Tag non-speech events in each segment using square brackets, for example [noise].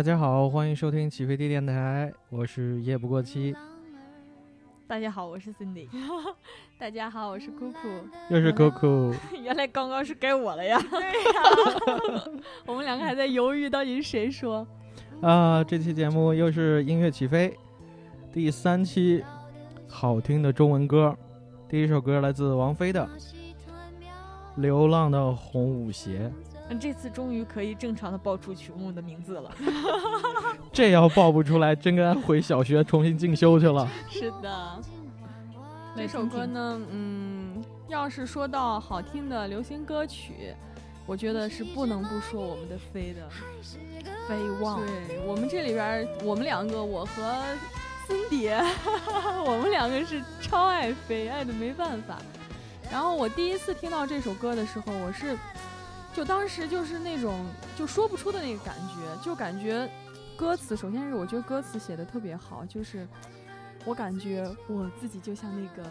大家好，欢迎收听起飞地电台，我是夜不过期。大家好，我是 Cindy。[laughs] 大家好，我是酷酷。又是酷酷。[laughs] 原来刚刚是该我了呀。[laughs] 对呀。我们两个还在犹豫，到底是谁说。啊，这期节目又是音乐起飞，第三期，好听的中文歌。第一首歌来自王菲的《流浪的红舞鞋》。这次终于可以正常的报出曲目的名字了。[laughs] 这要报不出来，真该回小学重新进修去了。[laughs] 是的。这首歌呢，嗯，要是说到好听的流行歌曲，我觉得是不能不说我们的飞的。[laughs] 飞望。对我们这里边，我们两个，我和森蝶，我们两个是超爱飞，爱的没办法。然后我第一次听到这首歌的时候，我是。就当时就是那种就说不出的那个感觉，就感觉歌词，首先是我觉得歌词写的特别好，就是我感觉我自己就像那个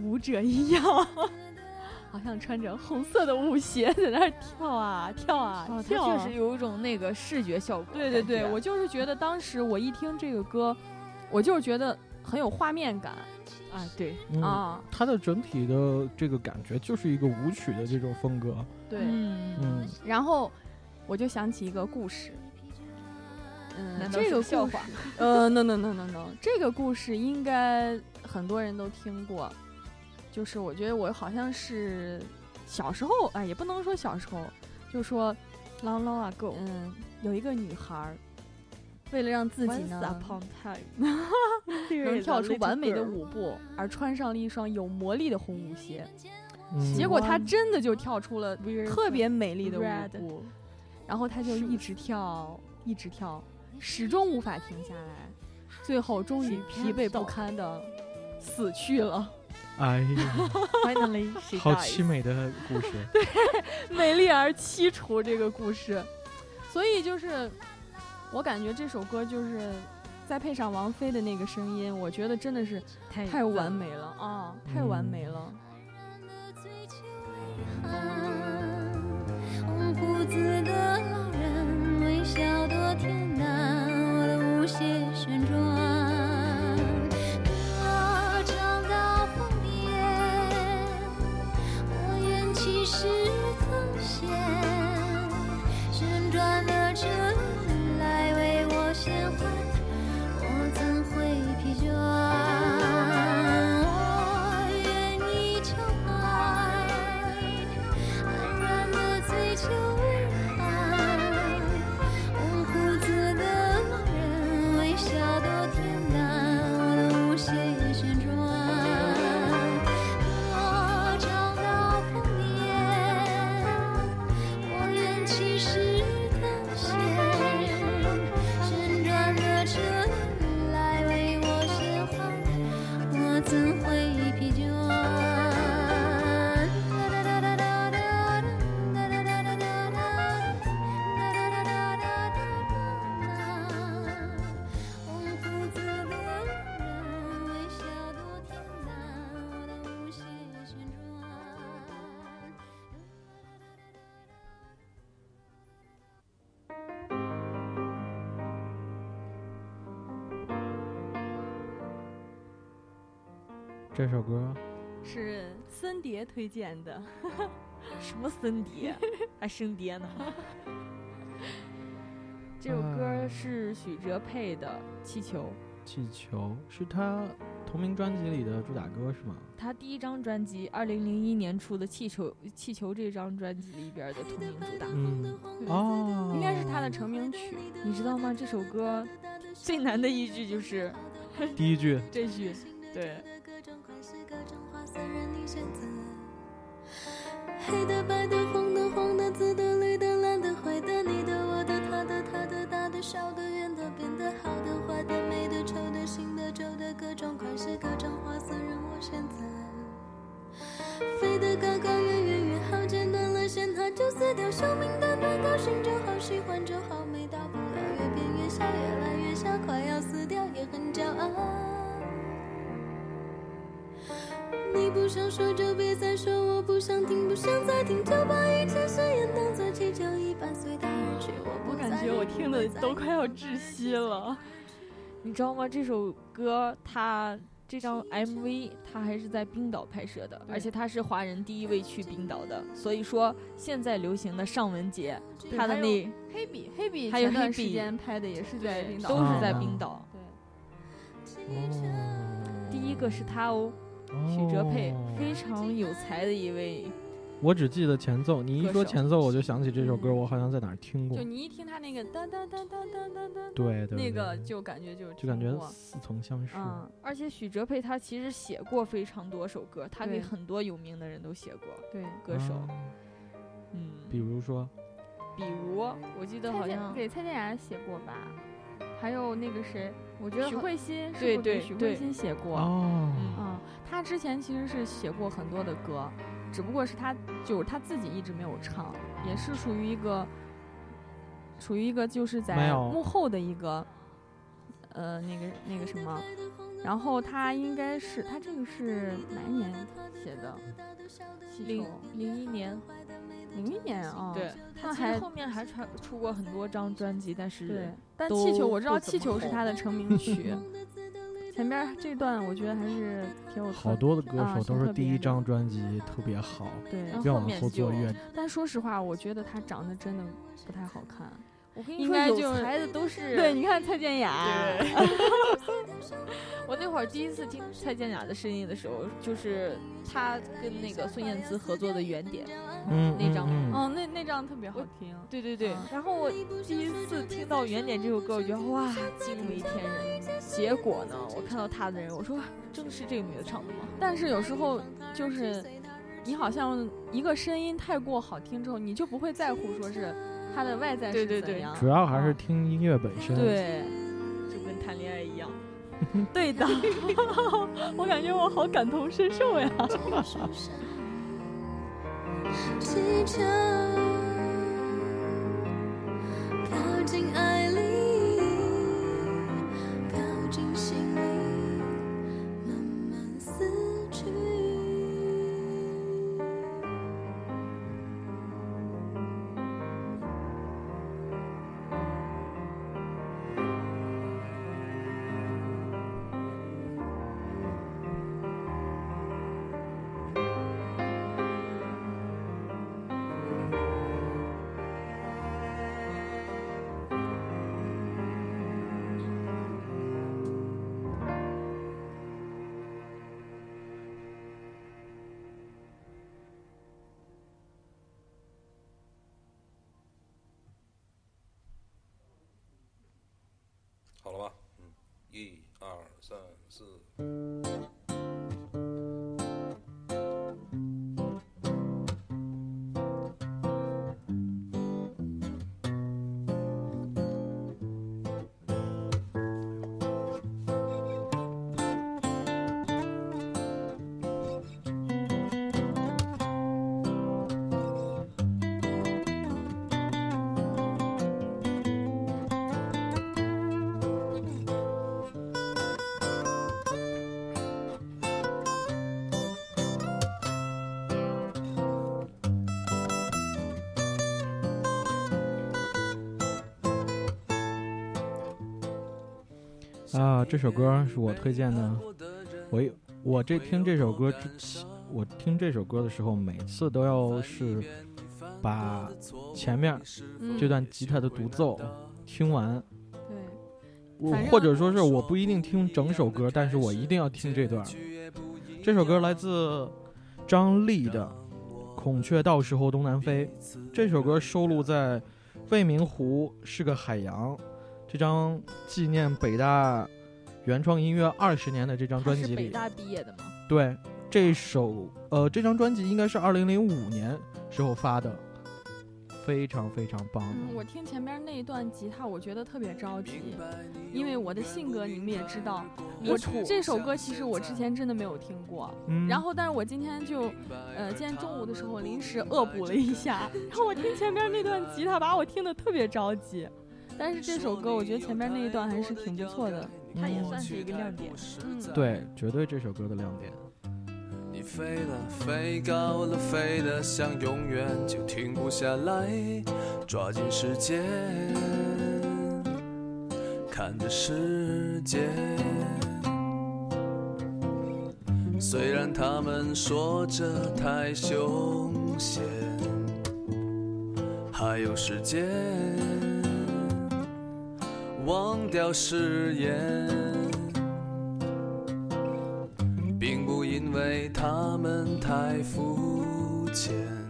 舞者一样，[laughs] 好像穿着红色的舞鞋在那儿跳啊跳啊跳，确实有一种那个视觉效果。对对对，我就是觉得当时我一听这个歌，我就是觉得很有画面感。啊，对啊，它的整体的这个感觉就是一个舞曲的这种风格。对，嗯，然后我就想起一个故事。嗯，这个笑话？呃，no no no no no，这个故事应该很多人都听过。就是我觉得我好像是小时候，哎，也不能说小时候，就说 long long ago，嗯，有一个女孩。为了让自己呢 [laughs] 能跳出完美的舞步，而穿上了一双有魔力的红舞鞋，结果他真的就跳出了特别美丽的舞步，然后他就一直跳，一直跳，始终无法停下来，最后终于疲惫不堪的死去了。哎呀，好凄美的故事，[laughs] 对，美丽而凄楚这个故事，所以就是。我感觉这首歌就是再配上王菲的那个声音，我觉得真的是太太完美了啊，太完美了。这首歌是森碟推荐的，[laughs] 什么森碟？还生碟呢？这首歌是许哲佩的《气球》。气球是他同名专辑里的主打歌是吗？他第一张专辑二零零一年出的《气球》，《气球》这张专辑里边的同名主打。嗯哦，应该是他的成名曲。你知道吗？这首歌最难的一句就是第一句，这句对。想快些，各种花色任你选择黑的、白的、红的、黄的、紫的、绿的、蓝的、灰的，你的、我的、他的、他的、大的、小的、圆的、扁的、好的、坏的、美的、丑的、新的、旧的，各种款式、各种花色，任我选择。飞得高高、远远、越好，剪断了线，它就死掉。生命短短，高兴就好，喜欢就好，没大不了，越变越小，越来越小，快要死掉，也很骄傲。你不想说就别再说，我不想听，不想再听，就把一切誓言当作气球一般随它而去。我感觉我听的都快要窒息了。你知道吗？这首歌它这张 MV 它还是在冰岛拍摄的，而且他是华人第一位去冰岛的。所以说，现在流行的尚雯婕，她的那黑笔，黑笔还有前段黑笔时间拍的也是在冰岛，都是在啊冰岛。对，哦，第一个是他哦，许哲佩，哦非常有才的一位。我只记得前奏，你一说前奏，我就想起这首歌，我好像在哪儿听过就。你一听他那个当当当当当当当，对对，那个就感觉就就感觉似曾相识。嗯，而且许哲佩他其实写过非常多首歌，他给很多有名的人都写过对。歌手。啊嗯，比如说，比如我记得好像给蔡健雅写过吧？还有那个谁，许我觉得好慧欣是对不是给许慧欣写过？哦，嗯，他之前其实是写过很多的歌，只不过是他就是他自己一直没有唱，也是属于一个属于一个就是在幕后的一个呃那个那个什么，然后他应该是他这个是哪一年写的？气零球零一年，零一年啊，对他那还其实后面还传出过很多张专辑，但是对，但气球我知道气球是他的成名曲，[laughs] 前边这段我觉得还是挺有特好多的歌啊手都是第一张专辑特别好，对然，后越往后面就后做越但说实话，我觉得他长得真的不太好看。我跟你说，有应该就才的都是 [laughs] 对，你看蔡健雅，[laughs] 我那会儿第一次听蔡健雅的声音的时候，就是她跟那个孙燕姿合作的《原点》。嗯那张嗯那那张特别好听。对对对嗯，然后我第一次听到《原点》这首歌，我觉得哇，惊为天人。结果呢，我看到她的人，我说真的是这个女的唱的吗？但是有时候就是你好像一个声音太过好听之后，你就不会在乎说是她的外在对对对是怎样。主要还是嗯听音乐本身。[laughs] 对就跟谈恋爱一样。[laughs] 对的，[laughs] 我感觉我好感同身受呀。靠近爱里，一二三四。啊，这首歌是我推荐的。我我这听这首歌之前，我听这首歌的时候，每次都要是把前面嗯这段吉他的独奏听完，对，我或者说是我不一定听整首歌，但是我一定要听这段。这首歌来自张力的《孔雀到时候东南飞》，这首歌收录在《未名湖是个海洋》这张纪念北大原创音乐二十年的这张专辑里。是北大毕业的吗？对，这首呃这张专辑应该是二零零五年时候发的，非常非常棒。嗯，我听前边那一段吉他，我觉得特别着急，因为我的性格你们也知道，我这首歌其实我之前真的没有听过，嗯，然后但是我今天就，呃，今天中午的时候临时恶补了一下，然后我听前边那段吉他，把我听得特别着急。但是这首歌我觉得前面那一段还是挺不错的，它也算是一个亮点。嗯，对，绝对这首歌的亮点。你飞了，飞高了，飞得像永远就停不下来，抓紧时间，看着世界。虽然他们说着太凶险，还有时间忘掉誓言，并不因为他们太肤浅。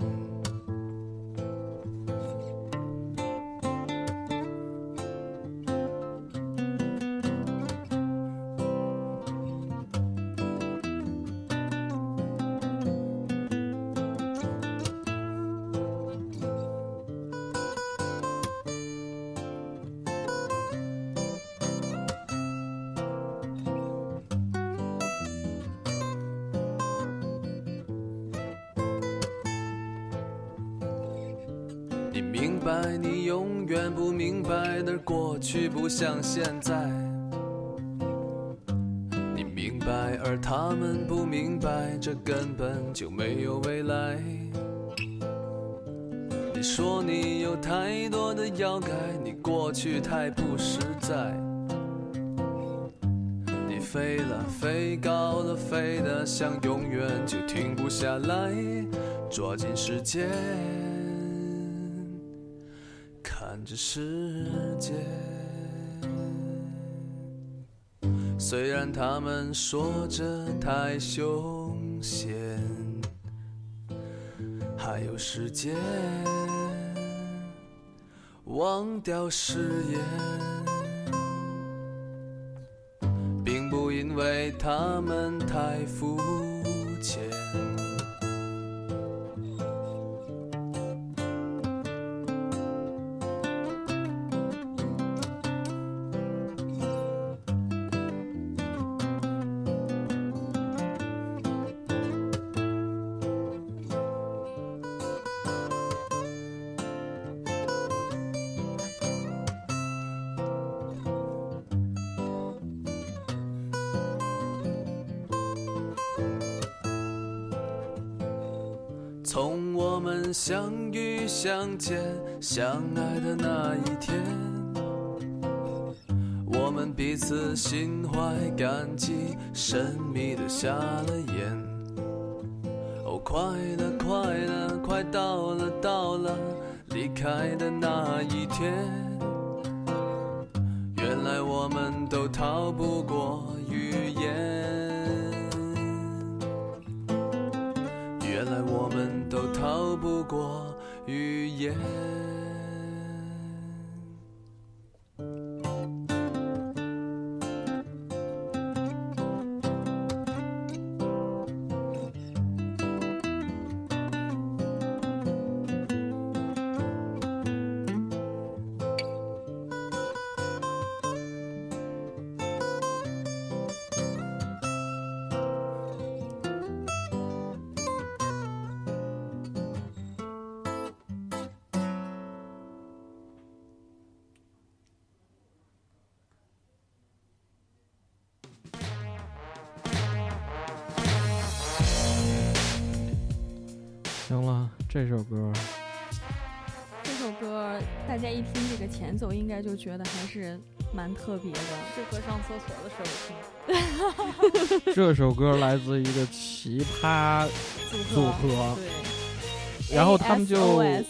你永远不明白的过去不像现在。你明白，而他们不明白，这根本就没有未来。你说你有太多的要改，你过去太不实在。你飞了，飞高了，飞得像永远就停不下来，抓紧时间。这世界，虽然他们说着太凶险，还有时间忘掉誓言，并不因为他们太肤浅。从我们相遇、相见、相爱的那一天，我们彼此心怀感激，神秘的瞎了眼。哦，快了，快了，快到了，到了，离开的那一天。这首歌这首歌大家一听这个前奏，应该就觉得还是蛮特别的。适合上厕所的时候听。[laughs] 这首歌来自一个奇葩组组合，对，然后他们就哎，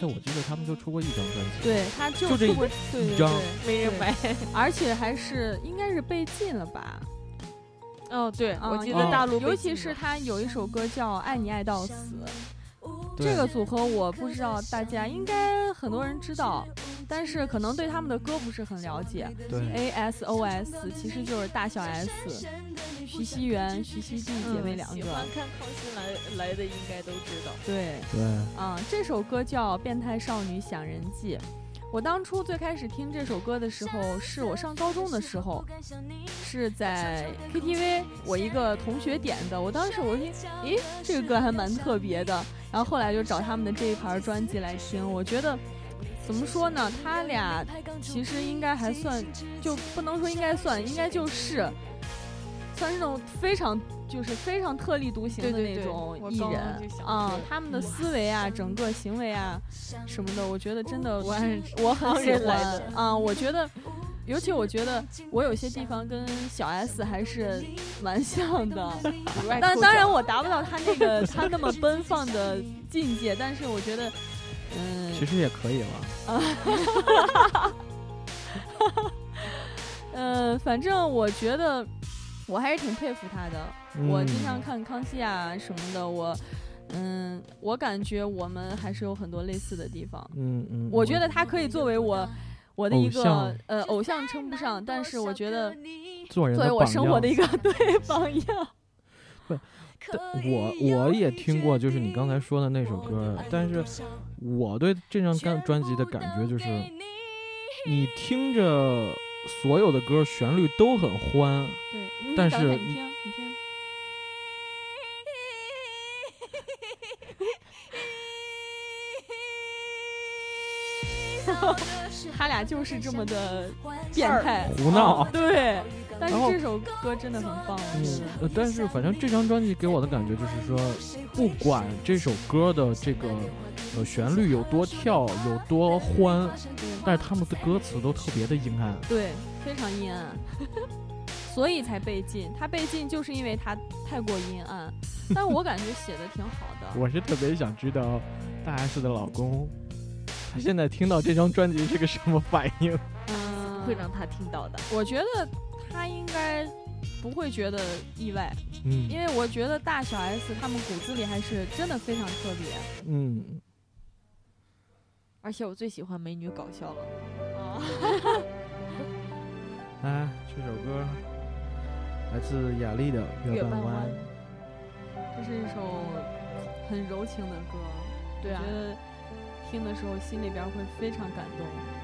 我记得他们就出过一张专辑，对，他就出过一张对，没人买。而且还是应该是被禁了吧？哦，对，我嗯记得大陆尤其是他有一首歌叫《爱你爱到死》，对这个组合我不知道大家应该很多人知道，但是可能对他们的歌不是很了解。对 ASOS 其实就是大小 S、徐熙媛、徐熙娣姐妹两个。喜欢看康熙来来的应该都知道。对，对，啊、这首歌叫《变态少女想人记》。我当初最开始听这首歌的时候，是我上高中的时候，是在 KTV，我一个同学点的。我当时我听，诶，这个歌还蛮特别的。然后后来就找他们的这一盘专辑来听，我觉得怎么说呢？他俩其实应该还算，就不能说应该算，应该就是算是那种非常就是非常特立独行的那种艺人啊说，他们的思维啊，整个行为啊什么的，我觉得真的我很我很喜欢的啊，我觉得。尤其我觉得我有些地方跟小 S 还是蛮像的，但当然我达不到他那个他那么奔放的境界，但是我觉得，嗯，其实也可以了。[laughs] 呃，反正我觉得我还是挺佩服他的。我经常嗯看康熙啊什么的，我嗯，我感觉我们还是有很多类似的地方。嗯嗯，我觉得他可以作为我我的一个呃偶像称不上，但是我觉得作为我生活的一个对榜样。[laughs] 但我我也听过，就是你刚才说的那首歌，但是我对这张专专辑的感觉就是，你听着所有的歌旋律都很欢，但是等一下你听你听，[laughs] 他俩就是这么的变态胡闹啊对，但是这首歌真的很棒，嗯但是反正这张专辑给我的感觉就是说，不管这首歌的这个呃旋律有多跳有多欢，但是他们的歌词都特别的阴暗。对，非常阴暗，[laughs] 所以才被禁。他被禁就是因为他太过阴暗，但我感觉写的挺好的。[laughs] 我是特别想知道大 S 的老公，他现在听到这张专辑是个什么反应？嗯，会让他听到的。我觉得他应该不会觉得意外，嗯因为我觉得大小 S 他们骨子里还是真的非常特别。嗯，而且我最喜欢美女搞笑了。啊，来这首歌来自雅丽的《月月半弯。这是一首很柔情的歌，对啊我觉得听的时候心里边会非常感动。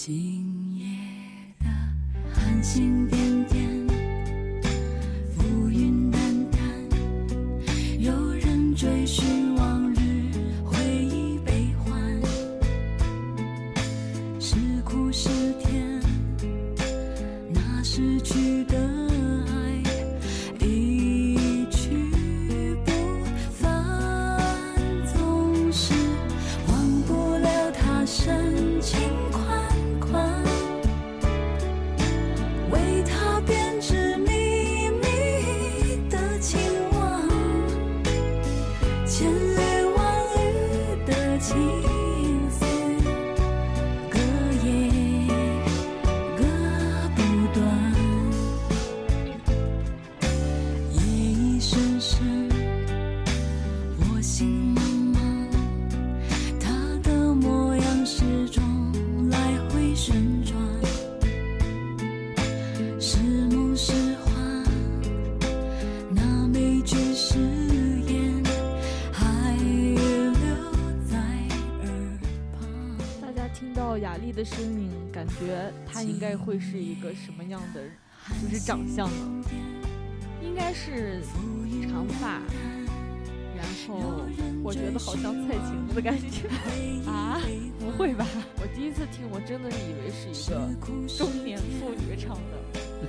今夜的繁星样的，就是长相呢？应该是长发，然后我觉得好像蔡琴的感觉。[laughs] 啊，[laughs] 不会吧？我第一次听，我真的是以为是一个中年妇女唱的。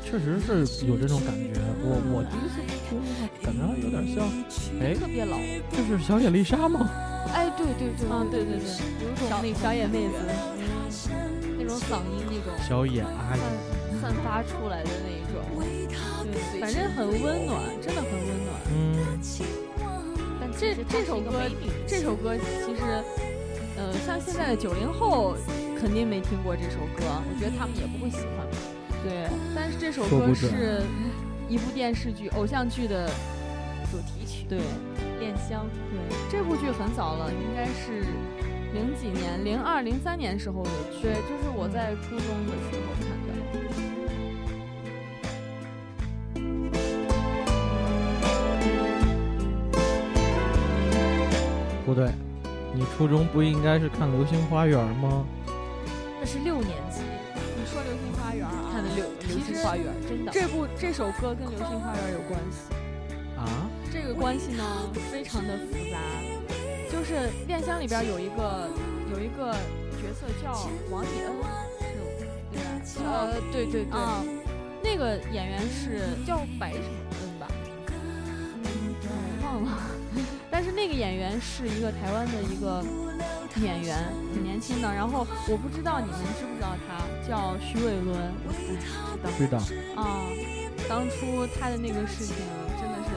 确实是有这种感觉。我我第一次听，感觉有点像，哎，特别老。这是小野丽莎吗？[laughs] 哎，对对对，啊，对对对，有一种小那种小野妹子，那种嗓音，那种小野阿姨。散散发出来的那种，对，反正很温暖，真的很温暖。嗯，但这这首歌，这首歌其实，呃，像现在的九零后肯定没听过这首歌，我觉得他们也不会喜欢。对，但是这首歌是一部电视剧、偶像剧的主题曲，对，恋香，对，这部剧很早了，应该是零几年，零二零三年时候的剧。对，就是我在初中的时候不对，你初中不应该是看《流星花园》吗？那是六年级你说《流星花园》啊？看的《流流星花园》，真的。这部这首歌跟《流星花园》有关系。啊？这个关系呢，非常的复杂。就是《恋香》里边有一个有一个角色叫王以恩，是对吧？呃，对对对，啊，那个演员是叫白什么恩吧？嗯，我忘了。但是那个演员是一个台湾的一个演员，挺年轻的。然后我不知道你们知不知道他叫徐伟伦，我不知道。知道。啊，当初他的那个事情真的是，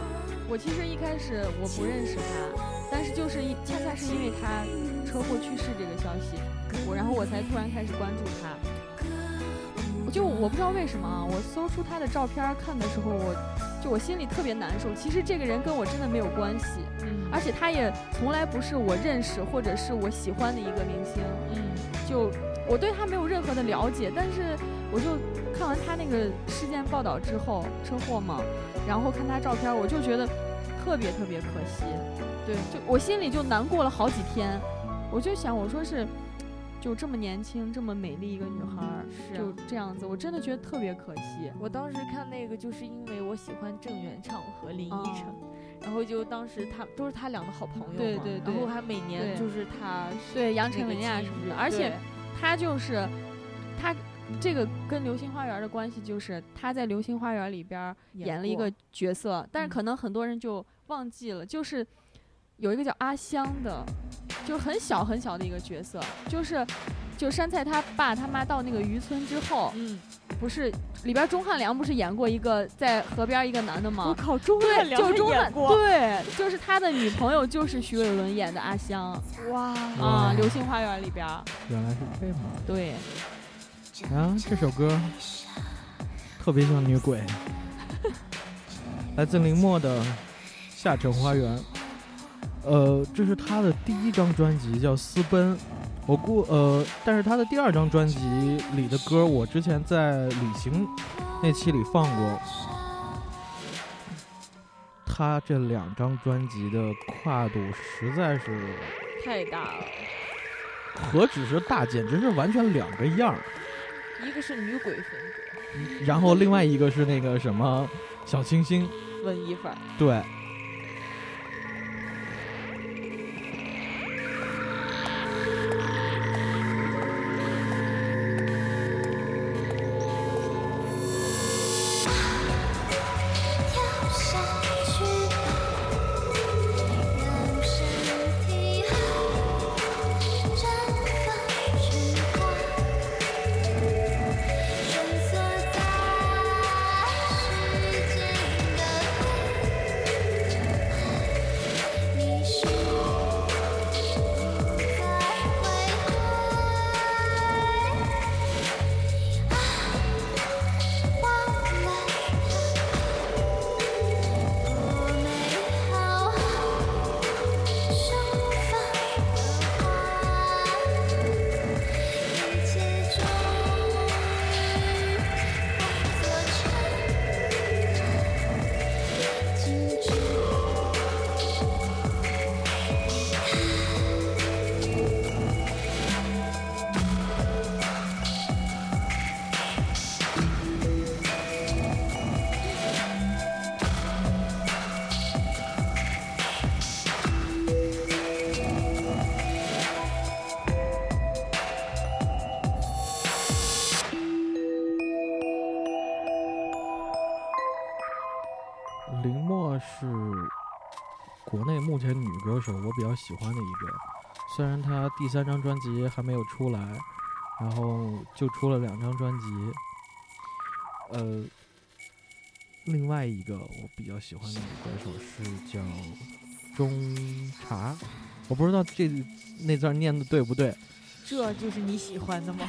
我其实一开始我不认识他，但是就是一恰恰是因为他车祸去世这个消息，我然后我才突然开始关注他。我就我不知道为什么啊，我搜出他的照片看的时候，我就我心里特别难受。其实这个人跟我真的没有关系，嗯而且他也从来不是我认识或者是我喜欢的一个明星。嗯，就我对他没有任何的了解，但是我就看完他那个事件报道之后，车祸嘛，然后看他照片，我就觉得特别特别可惜。对，就我心里就难过了好几天，我就想，我说是，就这么年轻、这么美丽一个女孩儿，是啊就这样子，我真的觉得特别可惜。我当时看那个，就是因为我喜欢郑元畅和林依晨，哦然后就当时他都是他俩的好朋友嘛，对对对然后还每年就是他对，杨丞琳啊什么的，而且对他就是他这个跟《流星花园》的关系，就是他在《流星花园》里边儿演了一个角色，但是嗯可能很多人就忘记了，就是有一个叫阿香的，就很小很小的一个角色，就是就山菜他爸他妈到那个渔村之后，嗯，不是里边钟汉良不是演过一个在河边一个男的吗？我靠，钟，汉良还就钟汉，对，就是他的女朋友就是徐伟伦演的阿香哇，啊，哇《流星花园》里边，原来是这样。对，啊，这首歌特别像女鬼，[laughs] 来自林默的《下城花园》。呃，这是他的第一张专辑，叫《私奔》。我估呃，但是他的第二张专辑里的歌，我之前在旅行那期里放过。他这两张专辑的跨度实在是，太大了。何止是大，简直是完全两个样儿。一个是女鬼风格，然后另外一个是那个什么小清新，文艺范儿，对，目前女歌手我比较喜欢的一个，虽然她第三张专辑还没有出来，然后就出了两张专辑。呃，另外一个我比较喜欢的女歌手是叫中茶，我不知道这那字念的对不对。这就是你喜欢的吗？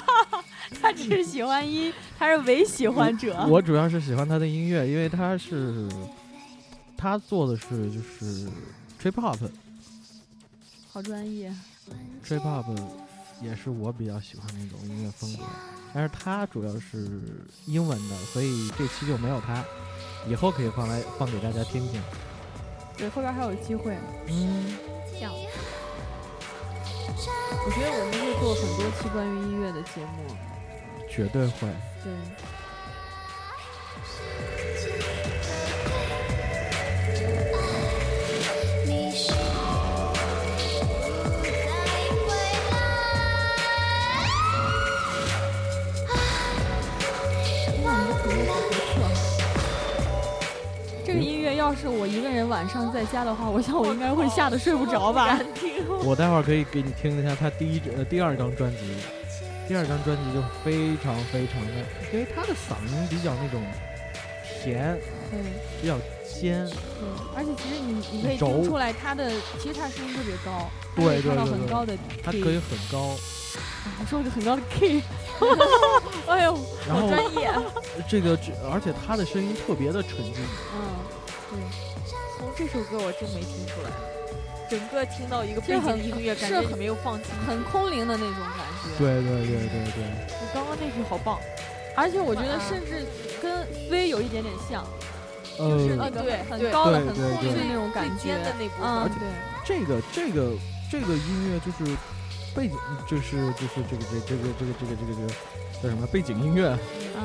[laughs] 他只是喜欢一，他是唯喜欢者。我主要是喜欢他的音乐，因为他是他做的是就是 trip hop，好专业。trip hop 也是我比较喜欢那种音乐风格，但是他主要是英文的，所以这期就没有他，以后可以放来放给大家听听。对，后边还有机会。嗯，这样，我觉得我们会做很多期关于音乐的节目。绝对会。对，要是我一个人晚上在家的话，我想我应该会吓得睡不着吧。我待会儿可以给你听一下他第一呃第二张专辑，第二张专辑就非常非常的，因为他的嗓音比较那种甜，嗯比较尖，对，而且其实你你可以听出来他的，其实他声音特别高，他可对以唱到对对对很高的它可以很高，你说个很高的 key，[laughs] 哎呦，然后专业。[laughs] 这个这而且他的声音特别的纯净，嗯，对，从这首歌我真没听出来，整个听到一个背景音乐，感是很觉你没有放弃。很空灵的那种感觉。对对对对对，你刚刚那句好棒，而且我觉得啊甚至跟飞有一点点像，呃，那个对对很高的、对对很空灵的对那种感觉尖。的那部分。嗯，而且对，这个这个这个音乐就是背景，就是就是这个这这个这个这个这个这个叫什么背景音乐，嗯，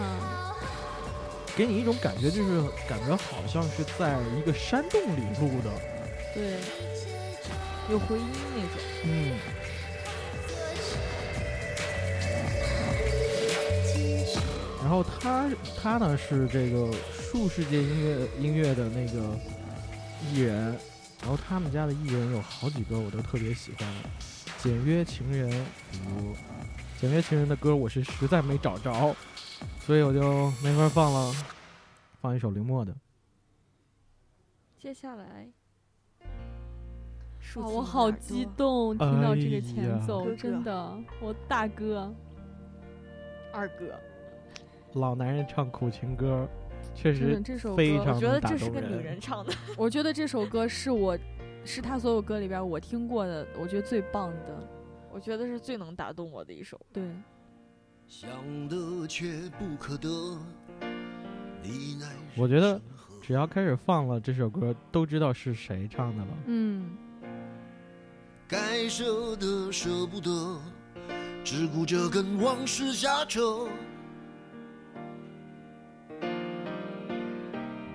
给你一种感觉，就是感觉好像是在一个山洞里录的，对，有回音那种。嗯。然后他他呢是这个数世界音乐音乐的那个艺人，然后他们家的艺人有好几个我都特别喜欢的，简约情人，比如简约情人的歌我是实在没找着，所以我就没法放了，放一首林默的。接下来，哇，我好激。动，听到这个前奏，真的，我大哥，二哥，老男人唱苦情歌，确实这首歌，非常我觉得这是个女人唱的。[laughs] 我觉得这首歌是我，是他所有歌里边我听过的，我觉得最棒的。我觉得是最能打动我的一首。对，想得却不可得，你乃我觉得只要开始放了这首歌，都知道是谁唱的了。嗯，该舍的舍不得，只顾着跟往事瞎扯。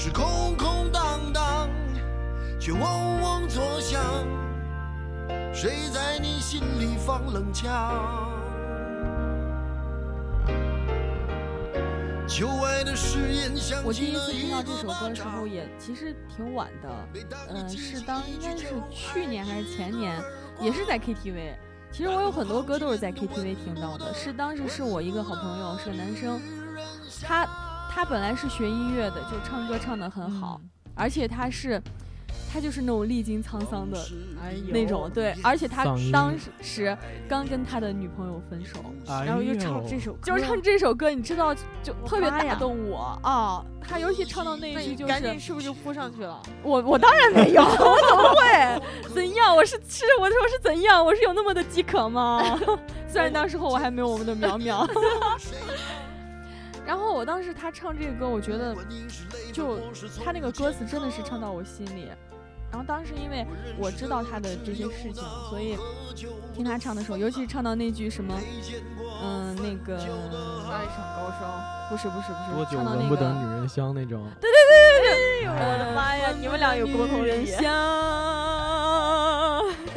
是空空荡荡，却嗡嗡作响，谁在你心里放冷枪？旧爱的誓言像我第一次听到这首歌的时候掌也其实挺晚的，嗯、嗯，是当应该是去年还是前年，也是在 KTV。其实我有很多歌都是在 KTV 听到的，是当时是我一个好朋友，是个男生，他他本来是学音乐的，就唱歌唱得很好，而且他是他就是那种历经沧桑的那种，对，而且他当时刚跟他的女朋友分手，然后又唱这首歌，就是唱这首歌，你知道就特别打动我啊！他尤其唱到那一句就是赶紧是不是就扑上去了？我我当然没有，[laughs] 我怎么会？怎样？我是是我说是怎样？我是有那么的饥渴吗？[laughs] 虽然当时候我还没有我们的苗苗。[laughs] 然后我当时他唱这个歌，我觉得就他那个歌词真的是唱到我心里。然后当时因为我知道他的这些事情，所以听他唱的时候，尤其是唱到那句什么，嗯，那个爱上高烧。不是不是不是，多久唱到那闻不得个女人香那种。哎呦我的妈呀！你们俩有共同语人香，[laughs]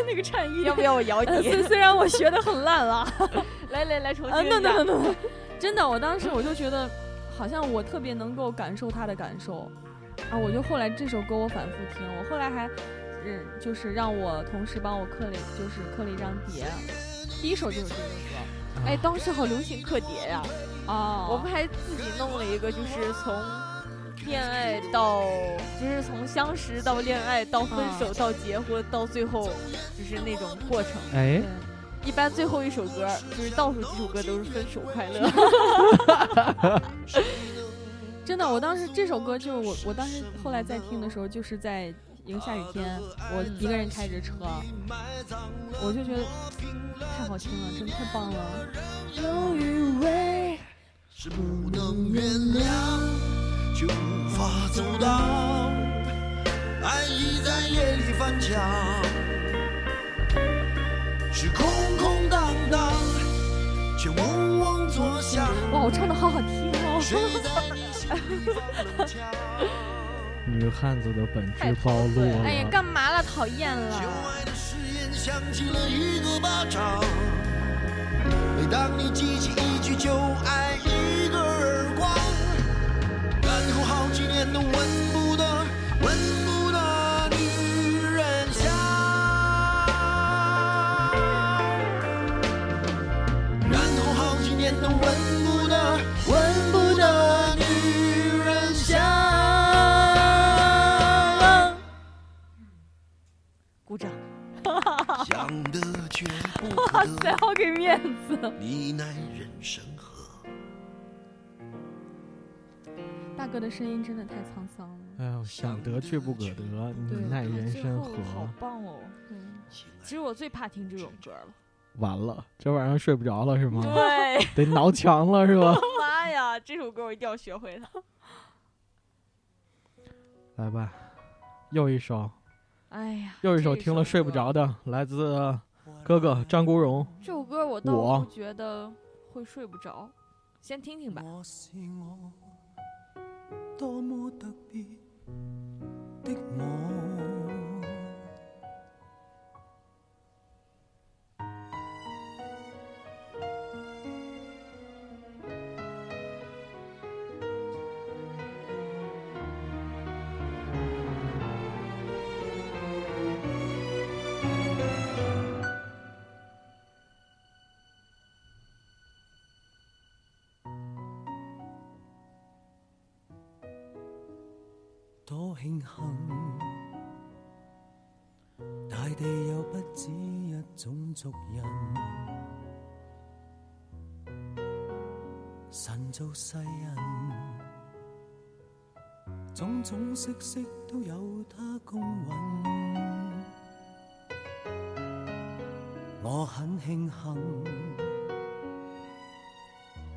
那个颤音，要不要我咬你？[laughs] 虽你？虽然我学的很烂了，[laughs] 来来来，重啊，新一下那那那那，真的，我当时我就觉得，好像我特别能够感受他的感受，啊，我就后来这首歌我反复听，我后来还，嗯，就是让我同事帮我刻了，就是刻了一张碟，第一首就是这首歌。哎，当时好流行刻碟呀，哦，我们还自己弄了一个，就是从恋爱到，就是从相识到恋爱到分手到结婚到最后，就是那种过程。哎对，一般最后一首歌，就是倒数几首歌都是分手快乐。[laughs] 真的，我当时这首歌就我我当时后来在听的时候，就是在一个下雨天，我一个人开着车，我就觉得太好听了，真的太棒了。是不能原谅，却无法走到。爱已在夜里翻墙，是空空荡荡，却嗡嗡作响。哇，我唱的好好听谁哦！[laughs] 在你心里放了 [laughs] 枪？女汉子的本质暴露了哎呀，干嘛了？讨厌旧了！爱的誓言响起了一个巴掌。每当你记起一句就爱，一个耳光，然后好几年都闻不得、闻鼓掌。想得却不哇塞，得，好给面子！你奈人生何？大哥的声音真的太沧桑了。哎呦，想得却不可得，你奈人生何好？棒哦！嗯，其实我最怕听这种歌了。完了，这晚上睡不着了是吗？对，得挠墙了是吧？[laughs] 妈呀，这首歌我一定要学会它。来吧，又一首，哎呀，又一首听了睡不着的，来自哥哥张国荣。这首歌我倒我不觉得会睡不着，先听听吧。我是我，多么特别的我。大地有不止一種族人，神造世人，種種色色都有他公允。我很慶幸，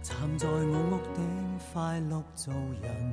站在我屋頂快樂做人。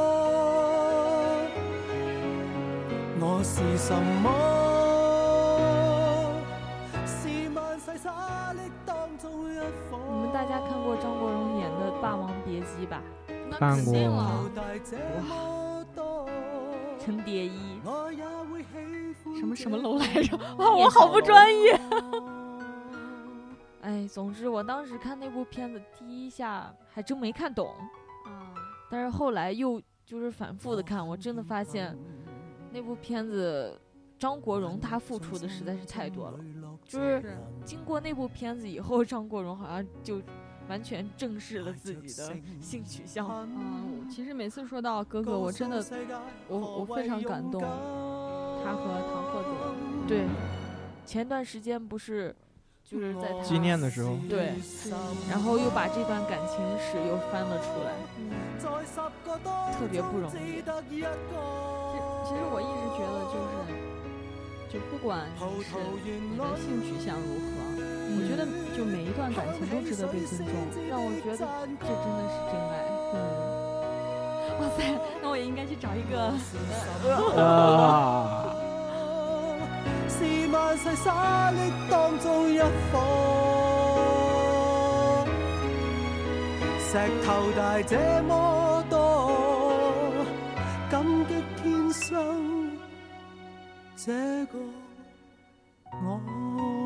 我是什么？是萬世沙礫當中一顆。你们大家看过张国荣演的《霸王別姬》吧？那看肯定过了。大這麼多陈蝶衣，什么什麼這樓來着？[laughs] 哇，我好不小楼專業。[laughs] 哎，总之我当时看那部片子第一下还真没看懂，啊，但是后来又就是反复的看，我真的发现那部片子张国荣他付出的实在是太多了。就是是经过那部片子以后，张国荣好像就完全正视了自己的性取向。嗯，其实每次说到哥哥，我真的我我非常感动，他和唐鹤德。对，前段时间不是就是在他纪念的时候对，然后又把这段感情史又翻了出来。特别不容易其其实我一直觉得就是，就不管你是你的性取向如何，我觉得就每一段感情都值得被尊重，让我觉得这真的是真爱。嗯，哇塞，那我也应该去找一个。[laughs] 啊，是万世沙砾當中一顆，石頭大這麼这个我。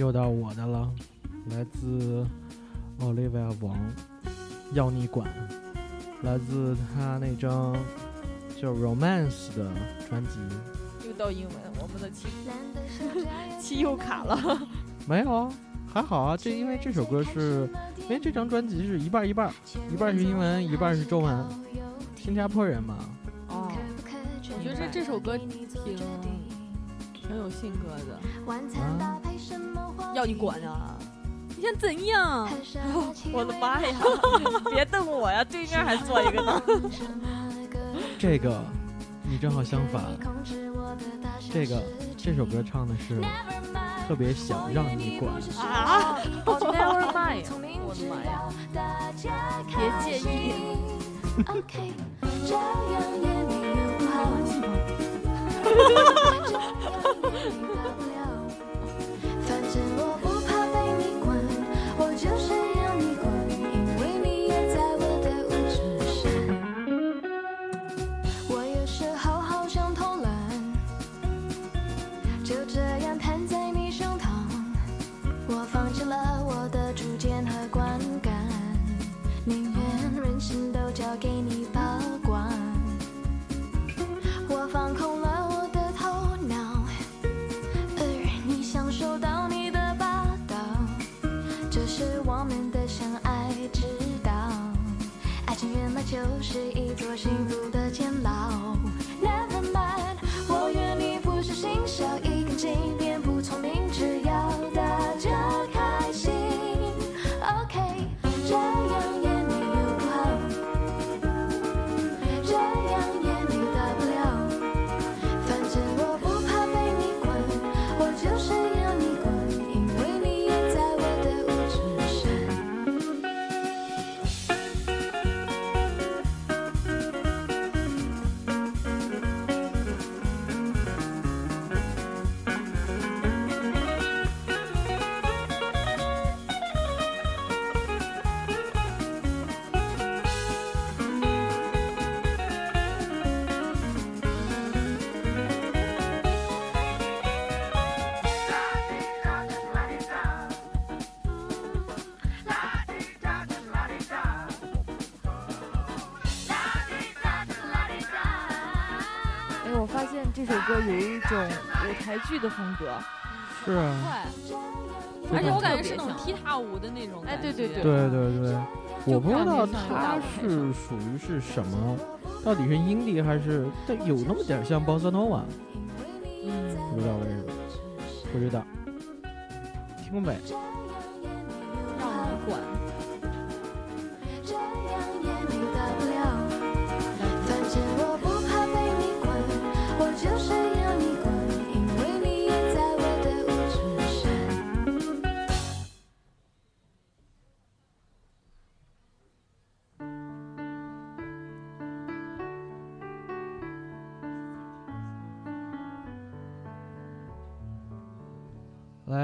又到我的了，来自 Olivia 王，要你管，来自他那张叫《Romance》的专辑。又到英文，我们的七七 [laughs] 又卡了。没有啊，还好啊。这因为这首歌是，因为这张专辑是一半一半，一半是英文，一半是中文。新加坡人嘛，哦，我觉得这这首歌挺挺有性格的。啊，要你管啊！你想怎样？我的妈呀！别瞪我呀，对面还坐一个呢。[laughs] 这个你正好相反，这个这首歌唱的是特别想让你管。啊！Never mind，[laughs] 我的妈呀！别介意。[laughs] 是一座幸福舞台剧的风格。是啊，快，而且我感觉是那种踢踏舞的那种哎感觉。对对对对对，我不知道就感觉像有大它是属于是什么，到底是 indie 还是但有那么点像 bossa nova，嗯，不知道为什么，不知道，听呗。让我管。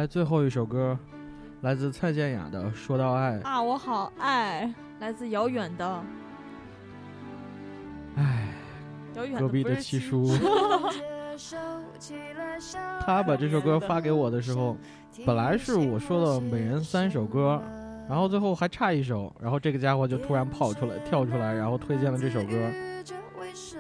来，最后一首歌，来自蔡健雅的《说到爱》。啊，我好爱。来自遥远的，唉，遥远的隔壁的七叔，他把这首歌发给我的时候，本来是我说的每人三首歌，然后最后还差一首，然后这个家伙就突然跑出来跳出来，然后推荐了这首歌。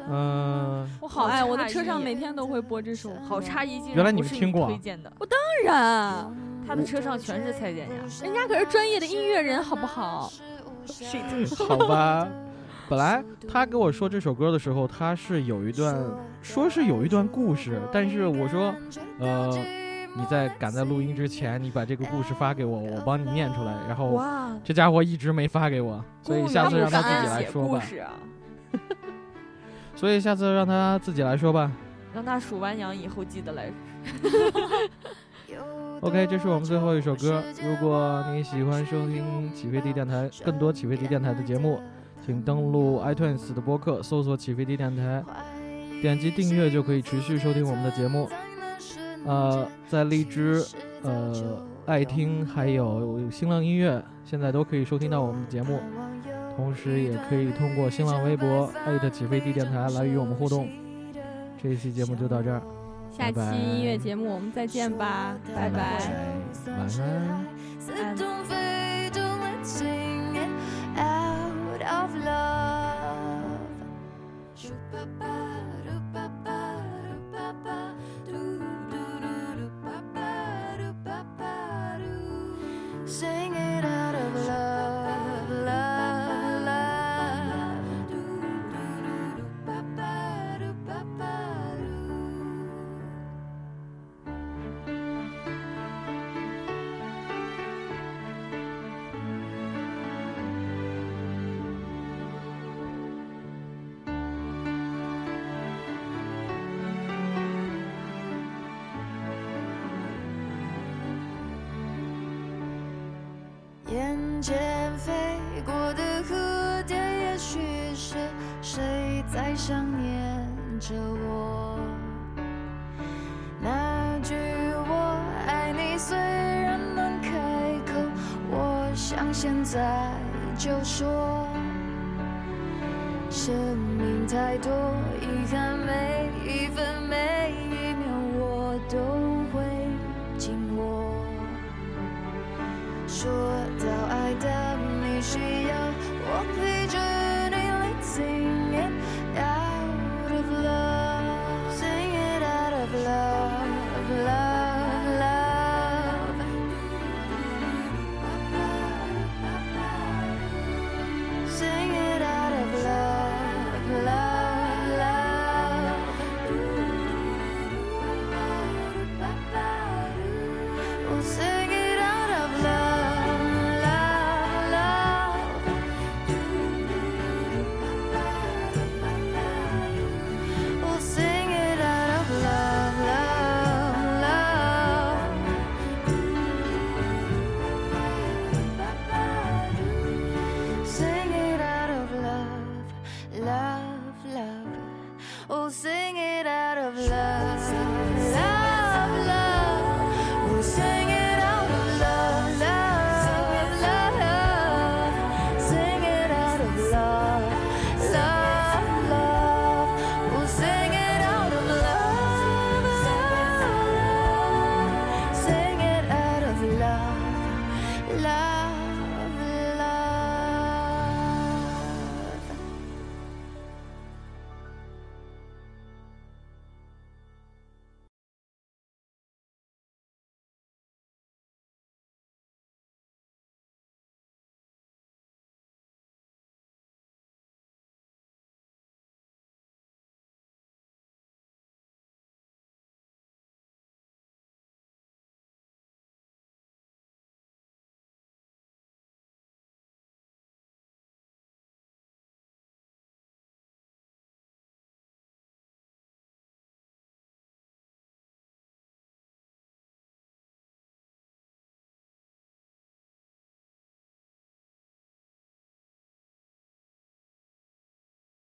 嗯、我好爱，我的车上每天都会播这首歌。好差一，竟然原来你们听过啊推荐的，当然，他的车上全是蔡健雅。人家可是专业的音乐人，好不好？[laughs] 好吧，本来他跟我说这首歌的时候，他是有一段说是有一段故事，但是我说，呃，你在赶在录音之前，你把这个故事发给我，我帮你念出来。然后哇，这家伙一直没发给我，所以下次让他自己来说吧。故事啊，所以下次让他自己来说吧。让他数完羊以后记得来。[laughs] OK，这是我们最后一首歌。如果你喜欢收听起飞地电台更多起飞地电台的节目，请登录 iTunes 的播客，搜索起飞地电台，点击订阅就可以持续收听我们的节目。呃，在荔枝、呃爱听还有新浪音乐，现在都可以收听到我们的节目。同时，也可以通过新浪微博艾特起飞地电台来与我们互动。这一期节目就到这儿，下期音乐节目我们再见吧，拜拜。晚安。间飞过的蝴蝶，也许是谁在想念着我。那句我爱你虽然难开口，我想现在就说。生命太多